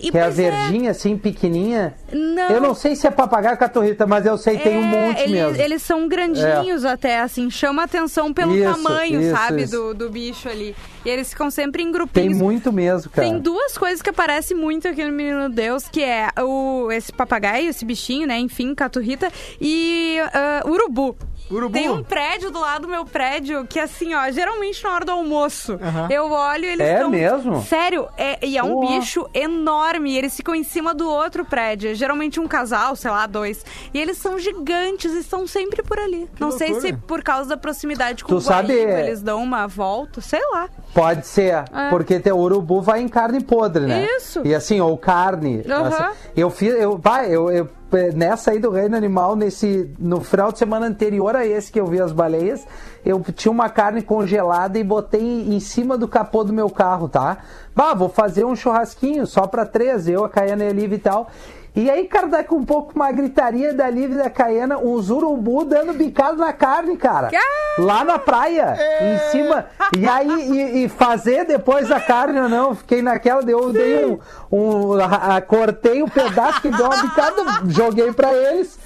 E que é a é. verdinha, assim, pequenininha. Não. Eu não sei se é papagaio ou caturrita, mas eu sei, tem um É, monte eles, mesmo. Eles são grandinhos até, assim, chama atenção pelo Isso, tamanho, isso, sabe, isso. Do, do bicho ali. E eles ficam sempre em Tem grupinhos. muito mesmo, cara. Tem duas coisas que aparecem muito aqui no Menino Deus, que é o, esse papagaio, esse bichinho, né? Enfim, caturrita. E ah, urubu. Urubu. Tem um prédio do lado do meu prédio que, assim, ó, geralmente na hora do almoço, eu olho e eles É estão... mesmo? Sério, é, e é um Uau. bicho enorme. e Eles ficam em cima do outro prédio. É Geralmente um casal, sei lá, dois. E eles são gigantes e estão sempre por ali. Não sei loucura. se por causa da proximidade com Tu o Guaíba, sabe- eles dão uma volta, sei lá. Pode ser, É. porque teu urubu vai em carne podre, né? Isso. E assim, ou carne. Aham. assim, eu fiz, eu, vai, eu, eu eh, nessa aí do reino animal, nesse no final de semana anterior a esse que eu vi as baleias, eu tinha uma carne congelada e botei em cima do capô do meu carro, tá? Bah, vou fazer um churrasquinho só pra três, eu, a Caiana e a Liv e tal. E aí, cara, dá com um pouco uma gritaria da Liv e da Caiana, uns urubu dando bicado na carne, cara. Ah! Lá na praia, É. em cima. E aí, e, e fazer depois a carne ou não, fiquei naquela, eu dei um. Um a- a- cortei um pedaço que deu uma bicada, joguei pra eles.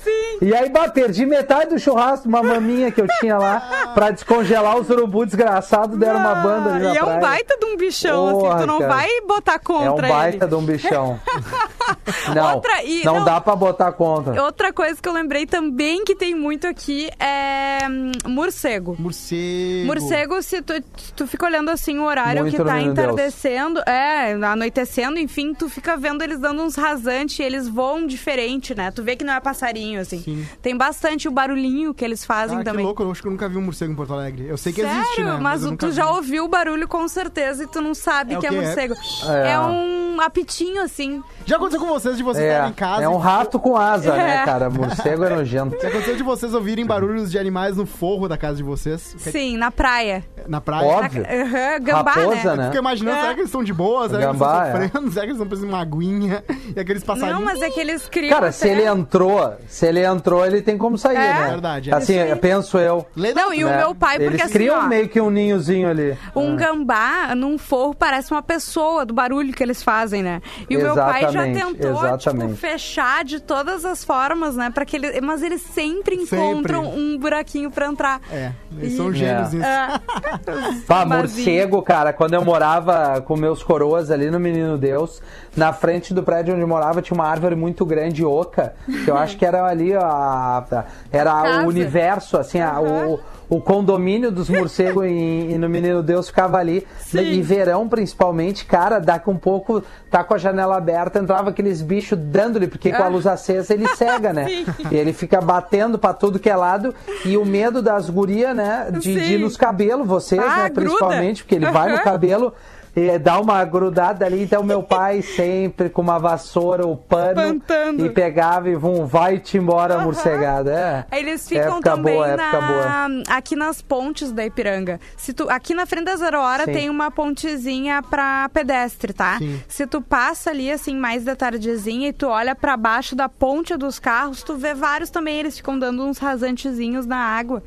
E aí, bah, perdi metade do churrasco, uma maminha que eu tinha lá, pra descongelar os urubu desgraçados, deram uma banda ali na E é praia. um baita de um bichão, assim, Porra, tu não cara. vai botar contra É um baita ele. de um bichão. *laughs* Não, Outra- e- não, não- dá pra botar contra. Outra coisa que eu lembrei também que tem muito aqui é hum, morcego. Morcego. Morcego, se tu, se tu fica olhando assim o horário Muito que tá Menino Deus. entardecendo, é, anoitecendo, enfim, tu fica vendo eles dando uns rasantes e eles voam diferente, né? Tu vê que não é passarinho, assim. Sim. Tem bastante o barulhinho que eles fazem Ah, que também. louco, eu acho que eu nunca vi um morcego em Porto Alegre. Eu sei que Sério? existe, né? Mas, eu nunca tu já vi. ouviu o barulho com certeza e tu não sabe É que é morcego. É. É. um apitinho, assim. Já aconteceu com vocês de vocês É, estarem em casa. é um rato com asa, né, É. cara? Morcego é nojento. *laughs* Já aconteceu de vocês ouvirem barulhos de animais no forro da casa de vocês? Sim, na praia. Na praia? Óbvio. Aham, gambá, Raposa, né? né? Fica imaginando, É. será que eles estão de boa? Será Gambá, que eles estão sofrendo? Será que eles estão precisando de uma aguinha? *laughs* E aqueles passarinhos... Não, mas é que eles criam. Cara, se ele entrou, se ele entrou, ele tem como sair, É. né? Verdade, é Assim, isso aí. penso eu. Não, e o né? meu pai, porque Eles assim, criam ó, meio que um ninhozinho ali. Um Ah. gambá num forro parece uma pessoa, do barulho que eles fazem, né? E o meu pai já Exatamente, tentou, tipo, exatamente. fechar de todas as formas, né? Para que ele... Mas eles sempre Sempre. encontram um buraquinho pra entrar. É, eles são E- gênios É. nisso. É. Pá, morcego, cara, quando eu morava com meus coroas ali no Menino Deus, na frente do prédio onde morava tinha uma árvore muito grande, oca, que eu acho que era ali a, a- era casa. o universo, assim, a- o, o condomínio dos morcegos em, e no Menino Deus ficava ali. Sim. E verão, principalmente, cara, daqui um pouco, tá com a janela aberta, entrava aqueles bichos dando-lhe, porque com a Ah. luz acesa ele cega, né? *laughs* Sim. E ele fica batendo pra tudo que é lado. E o medo das gurias, né? De, de ir nos cabelos, vocês, Ah, né? gruda. Principalmente, porque ele vai no cabelo. E dá uma grudada ali. Então, meu pai sempre com uma vassoura, o pano, Espantando. e pegava e vum, vai-te embora, a morcegada. É. Eles ficam época também boa, época boa. na, aqui nas pontes da Ipiranga. Se tu, aqui na frente da Zero Hora Sim. tem uma pontezinha pra pedestre, tá? Sim. Se tu passa ali, assim, mais da tardezinha e tu olha pra baixo da ponte dos carros, tu vê vários também, eles ficam dando uns rasantezinhos na água.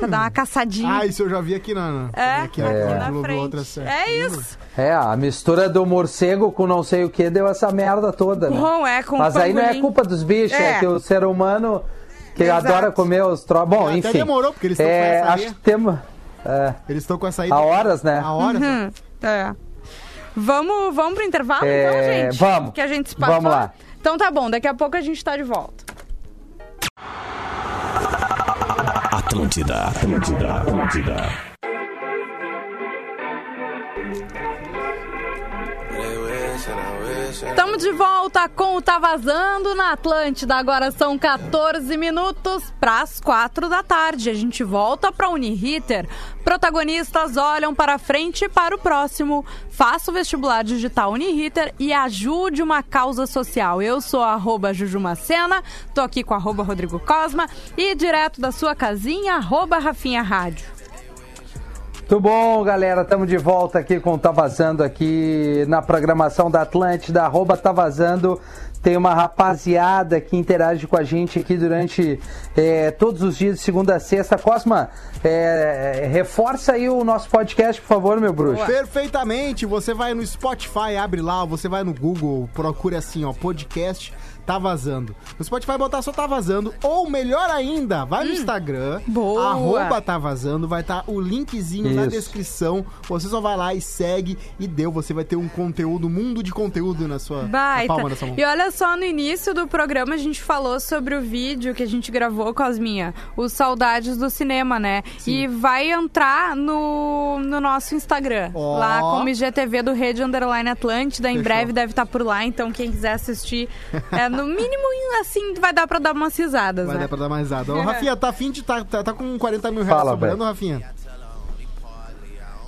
Pra dar uma caçadinha. Ah, isso eu já vi aqui na. é, aqui aqui na, na Globo, frente. é isso. É, a mistura do morcego com não sei o que deu essa merda toda, né? Bom, é com Mas aí não é culpa dos bichos, é, É. que o ser humano que Exato. adora comer os troços. Bom, Até enfim. demorou, porque eles estão com é, essa Acho que temos. É, Eles estão com essa aí. há horas, né? A hora. Hum, é. Vamos, vamos pro intervalo, É, então, gente? vamos. Que a gente se passou. Vamos lá. Então tá bom, daqui a pouco a gente tá de volta. Atlântida, Atlântida, Atlântida. Estamos de volta com o Tá Vazando na Atlântida. Agora são 14 minutos para as 4 da tarde. A gente volta para Uniriter. Protagonistas olham para frente e para o próximo. Faça o vestibular digital Uniriter e ajude uma causa social. Eu sou arroba Jujumacena, tô aqui com arroba Rodrigo Cosma e direto da sua casinha, arroba Rafinha Rádio. Muito bom, galera. Estamos de volta aqui com o Tá Vazando aqui na programação da Atlântida. Arroba Tá Vazando. Tem uma rapaziada que interage com a gente aqui durante eh, todos os dias, de segunda a sexta. Cosma, eh, reforça aí o nosso podcast, por favor, meu bruxo. Perfeitamente. Você vai no Spotify, abre lá, você vai no Google, procura assim, ó, podcast. Tá vazando. No Spotify botar só tá vazando. Ou melhor ainda, vai no Instagram. Hum. Boa. Arroba tá vazando. Vai estar o linkzinho na Isso. descrição. Você só vai lá e segue e deu. Você vai ter um conteúdo, mundo de conteúdo na sua na Baita. palma da sua mão. E olha só, no início do programa a gente falou sobre o vídeo que a gente gravou com as minhas, os Saudades do Cinema, né? E vai entrar no, no nosso Instagram, Ó. lá como IGTV do Rede Underline Atlântida. Em Fechou. breve deve estar por lá, então quem quiser assistir, *laughs* é, no mínimo assim vai dar pra dar umas risadas, Vai né? dar pra dar mais risada. Ô, *laughs* Rafinha, tá afim de. Tá, tá, tá com 40 mil reais Fala, sobrando, velho. Rafinha?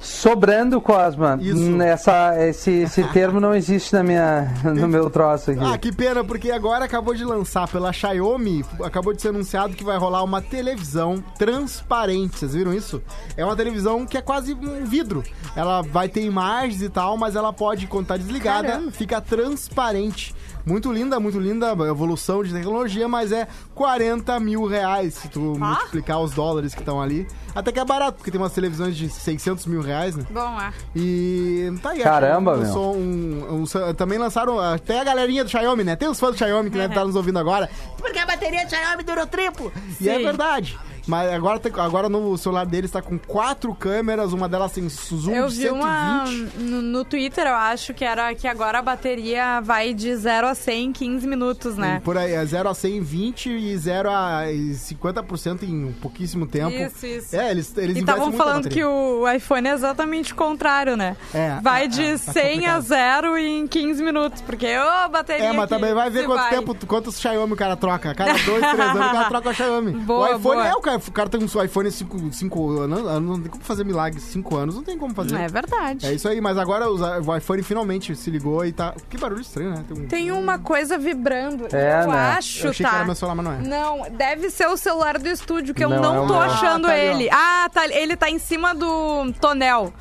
Sobrando, Cosma. Isso. Essa, esse, esse *laughs* termo não existe na minha, no meu troço aqui. Ah, que pena, porque agora acabou de lançar pela Xiaomi, acabou de ser anunciado que vai rolar uma televisão transparente. Vocês viram isso? É uma televisão que é quase um vidro. Ela vai ter imagens e tal, mas ela pode, quando tá desligada, Caramba. fica transparente. Muito linda, muito linda a evolução de tecnologia, mas é 40 mil reais se tu multiplicar os dólares que estão ali. Até que é barato, porque tem umas televisões de 600 mil reais, né? Bom, é. E tá aí. Caramba, Xiaomi lançou um, um- Também lançaram até a galerinha do Xiaomi, né? Tem os fãs do Xiaomi que devem estar nos ouvindo agora. Porque a bateria do Xiaomi durou triplo. E é verdade. Mas agora, tem- agora no celular deles tá com quatro câmeras, uma delas tem zoom Eu de vi 120. uma no, no Twitter, eu acho que era que agora a bateria vai de 0 a 100 em 15 minutos, né? Por aí, é 0 a 100 em 20 e 0 a 50% em pouquíssimo tempo. Isso, isso. É, eles, eles E estavam falando que o iPhone é exatamente o contrário, né? É, vai é, de é, tá 100 a complicado. 0 em 15 minutos, porque ô bateria É, mas também vai ver quanto vai. tempo, quantos Xiaomi o cara troca. A Cada dois, três anos o cara *laughs* troca o Xiaomi. Boa, o iPhone boa. é, o cara, o cara tem um iPhone 5 anos, não tem como fazer milagre. 5 anos não tem como fazer. É verdade. É isso aí, mas agora o iPhone finalmente se ligou e tá. Que barulho estranho, né? Tem, um... Tem uma coisa vibrando. É, eu né? acho, Eu achei tá? que era meu celular, mas não é. Não, deve ser o celular do estúdio, que eu Não, não, é tô meu. achando Ah, tá ali, ele. ah, tá, ele tá em cima do tonel,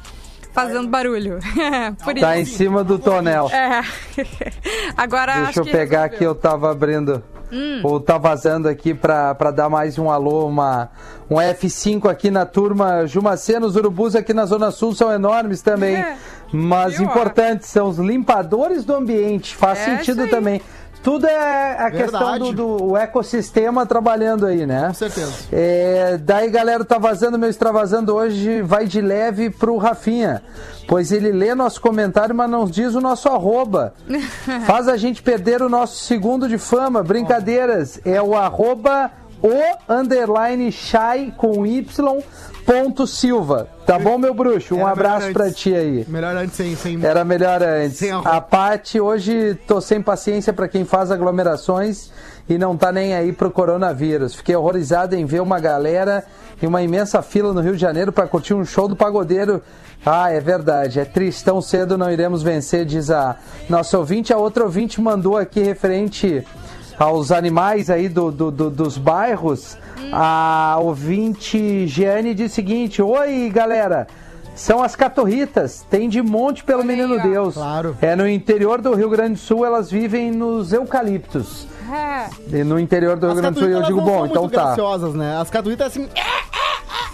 fazendo barulho. *laughs* Por Tá em isso. cima do tonel. É. *laughs* Agora Deixa acho eu que pegar aqui, resolveu. eu tava abrindo. Ou tá vazando aqui pra, pra dar mais um alô, uma, um F5 aqui na turma Jumacena. Os urubus aqui na Zona Sul são enormes também. É. Mas Viu, ó? importantes, são os limpadores do ambiente. Faz É sentido isso aí. Tudo é a questão Verdade. do, do o ecossistema trabalhando aí, né? Com certeza. É, daí, galera, tá vazando, meu extravasando hoje vai de leve pro Rafinha. Pois ele lê nosso comentário, mas não diz o nosso arroba. *laughs* Faz a gente perder o nosso segundo de fama. Brincadeiras. É o arroba o underline shy com Y ponto Silva. Tá bom, meu bruxo? Um Era abraço pra antes. ti aí. Melhor antes sem. sem... Era melhor antes. Sem. A Paty, hoje tô sem paciência pra quem faz aglomerações e não tá nem aí pro coronavírus. Fiquei horrorizado em ver uma galera em uma imensa fila no Rio de Janeiro para curtir um show do pagodeiro. Ah, é verdade. É triste. Tão cedo não iremos vencer, diz a nossa ouvinte. A outra ouvinte mandou aqui referente aos animais aí do, do- do- dos bairros. A ouvinte Giane diz o seguinte: Oi, galera. São as catorritas, tem de monte pelo Menino Deus. Claro. É no interior do Rio Grande do Sul, elas vivem nos eucaliptos. É. E no interior do Rio Grande do Sul, eu digo, bom, então tá. graciosas, né? As catuítas, assim...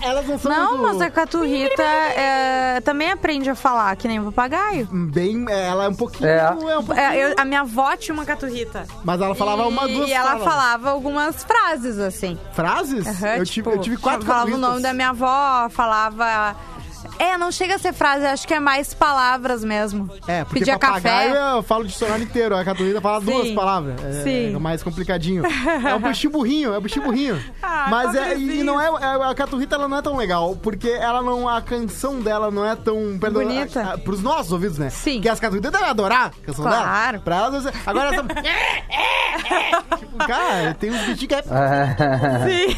Elas não são Não, muito... mas a caturrita é, também aprende a falar, que nem o papagaio. Bem... Ela é um pouquinho... É. É. um pouquinho É, eu- a minha avó tinha uma caturrita. Mas ela falava e, uma, duas E ela falas. falava algumas frases, assim. Frases? Aham, eu, tipo, tive, eu tive quatro Falava o catuítas. nome da minha avó, falava... É, não chega a ser frase, acho que é mais palavras mesmo. É, porque Pedia papagaio café. eu falo o dicionário inteiro, a Catuíta fala Sim. duas palavras. É, Sim. é mais complicadinho. É o bichinho burrinho, é o bichinho burrinho. *laughs* Ah, Mas é, e não é, é- a Caturrita ela não é tão legal, porque ela não, a canção dela não é tão... Perdão, Bonita. A, a, pros nossos ouvidos, né? Sim. Porque as Catuítas devem adorar a canção Claro. dela. Pra elas, agora essa... *laughs* tipo, cara, tem uns bichinhos que é... Sim.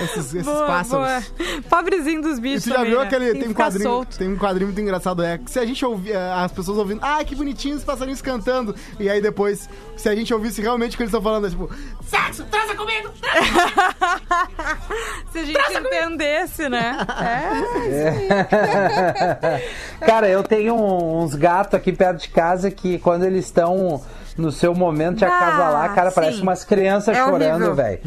Esses, esses boa, pássaros. boa. Pobrezinho dos E bichos já viu né? aquele. Tem Tem um quadrinho. solto. Tem um quadrinho muito engraçado, é. que Se a gente ouvir eh, as pessoas ouvindo, ah, que bonitinho os passarinhos cantando. E aí depois, se a gente ouvisse realmente o que eles estão falando, é tipo, sexo, transa comigo! *laughs* Se a gente entendesse, né? É. *laughs* Cara, eu tenho uns gatos aqui perto de casa que quando eles estão no seu momento de Ah, acasalar, cara, sim. parece umas crianças É chorando, velho.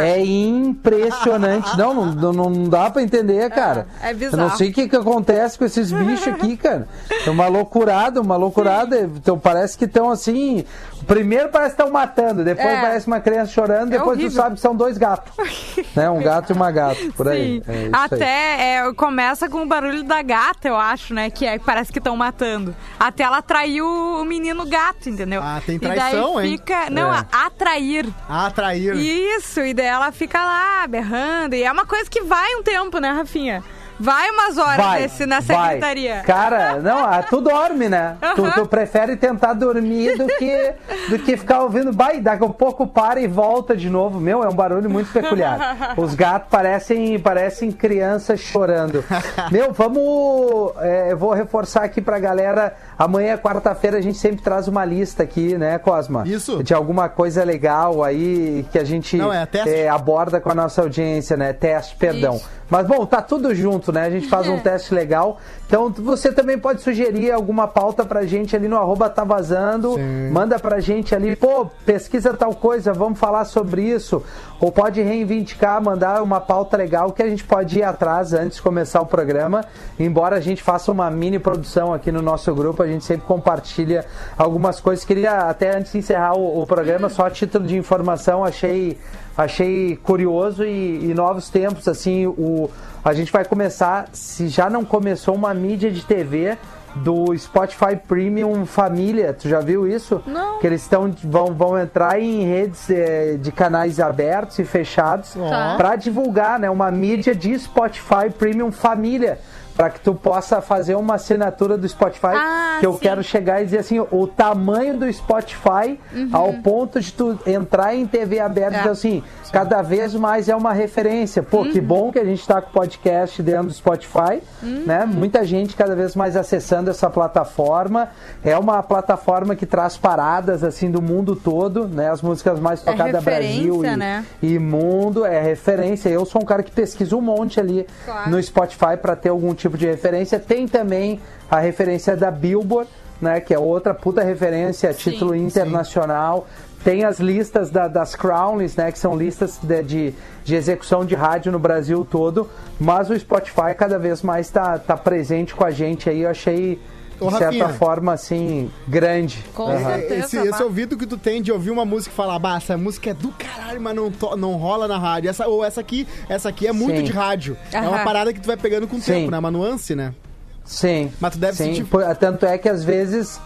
É impressionante. Não, não, não, dá pra entender, cara. é Eu não bizarro. sei o que, que acontece com esses bichos aqui, cara. É uma loucurada, uma loucurada. Então parece que estão assim. Primeiro parece que estão matando, depois É. parece uma criança chorando, depois tu horrível. sabe que são dois gatos. *laughs* né? Um gato e uma gata, por aí. Sim. É isso aí. Até é, começa com o barulho da gata, eu acho, né? Que é, parece que estão matando. Até ela atraiu o menino gato, entendeu? Ah, tem e traição, daí hein? fica. Não, É. atrair. Atrair. Isso, e daí ela fica lá berrando. E é uma coisa que vai um tempo, né, Rafinha? Vai umas horas Vai, nesse, nessa vai. Cara, não, ah, tu dorme, né? Tu, tu prefere tentar dormir do que, do que ficar ouvindo. Vai, daqui a pouco para e volta de novo. Meu, é um barulho muito peculiar. *laughs* Os gatos parecem, parecem crianças chorando. Meu, vamos. é, eu vou reforçar aqui pra galera. Amanhã, quarta-feira, a gente sempre traz uma lista aqui, né, Cosma? Isso. De alguma coisa legal aí que a gente Não, é é, aborda com a nossa audiência, né? Teste, perdão. Isso. Mas bom, tá tudo junto, né? A gente faz um *laughs* teste legal. Então você também pode sugerir alguma pauta pra gente ali no arroba tá vazando. Sim. Manda pra gente ali, pô, pesquisa tal coisa, vamos falar sobre isso. Ou pode reivindicar, mandar uma pauta legal que a gente pode ir atrás antes de começar o programa. Embora a gente faça uma mini produção aqui no nosso grupo, a gente sempre compartilha algumas coisas. Queria até antes de encerrar o, o programa, só a título de informação, achei achei curioso e, e novos tempos assim o a gente vai começar se já não começou uma mídia de TV do Spotify Premium Família tu já viu isso Não. que eles estão vão, vão entrar em redes eh, de canais abertos e fechados Tá. para divulgar né uma mídia de Spotify Premium Família para que tu possa fazer uma assinatura do Spotify Ah, que eu sim. quero chegar e dizer assim, o tamanho do Spotify ao ponto de tu entrar em TV aberta É. assim, cada vez mais é uma referência. Pô, que bom que a gente tá com o podcast dentro do Spotify, né? Muita gente cada vez mais acessando essa plataforma. É uma plataforma que traz paradas assim do mundo todo, né? As músicas mais É tocadas Brasil referência, e, né? e mundo é referência. Eu sou um cara que pesquisa um monte ali Claro. no Spotify para ter algum tipo de referência. Tem também a referência da Billboard, né, que é outra puta referência a Sim, título internacional. Tem as listas da- das Crowns, né, que são listas de, de, de execução de rádio no Brasil todo. Mas o Spotify cada vez mais está tá presente com a gente aí. Eu achei, Ô, de certa Rafinha. forma, assim, grande. Com Aham. certeza. Esse, esse ouvido que tu tem de ouvir uma música e falar, bah, essa música é do caralho, mas não, to- não rola na rádio. Essa, ou essa aqui, essa aqui é muito Sim. de rádio. É uma parada que tu vai pegando com o Sim. tempo, né? Uma nuance, né? Sim. Mas tu deve sim. sentir- Tanto é que às vezes.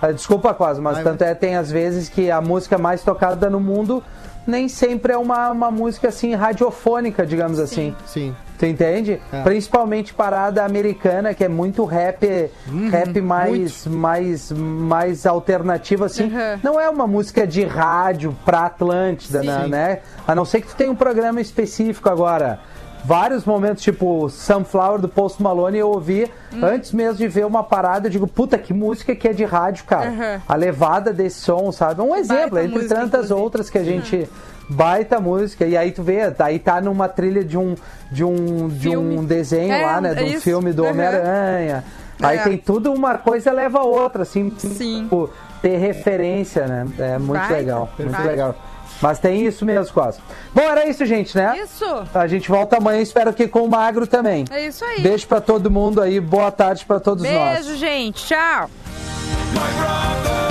ah, Desculpa, Cosmo, mas Vai, tanto é tem às vezes que a música mais tocada no mundo nem sempre é uma, uma música assim radiofônica, digamos assim. Sim. Tu entende? É. Principalmente parada americana, que é muito rap, Uhum, rap mais, mais, mais alternativo, assim. Uhum. Não é uma música de rádio pra Atlântida, né, Sim. né? A não ser que tu tenha um programa específico agora. Vários momentos, tipo Sunflower do Post Malone, eu ouvi Hum. antes mesmo de ver uma parada. Eu digo, puta, que música que é de rádio, cara. Uhum. A levada desse som, sabe? Um exemplo, entre música, tantas inclusive. Uhum. outras que a gente. Baita música. E aí tu vê, aí tá numa trilha de um, de um, de Filme. um desenho É, lá, né? De um é isso. filme do Uhum. Homem-Aranha. Aí É. tem tudo, uma coisa leva a outra, assim. Sim. Tipo, ter referência, né? É muito Baita, legal, muito baita. legal. Mas tem isso mesmo, quase. Bom, era isso, gente, né? Isso. A gente volta amanhã, espero que com o Magro também. É isso aí. Beijo pra todo mundo aí, boa tarde pra todos nós. Beijo, gente. Tchau. My brother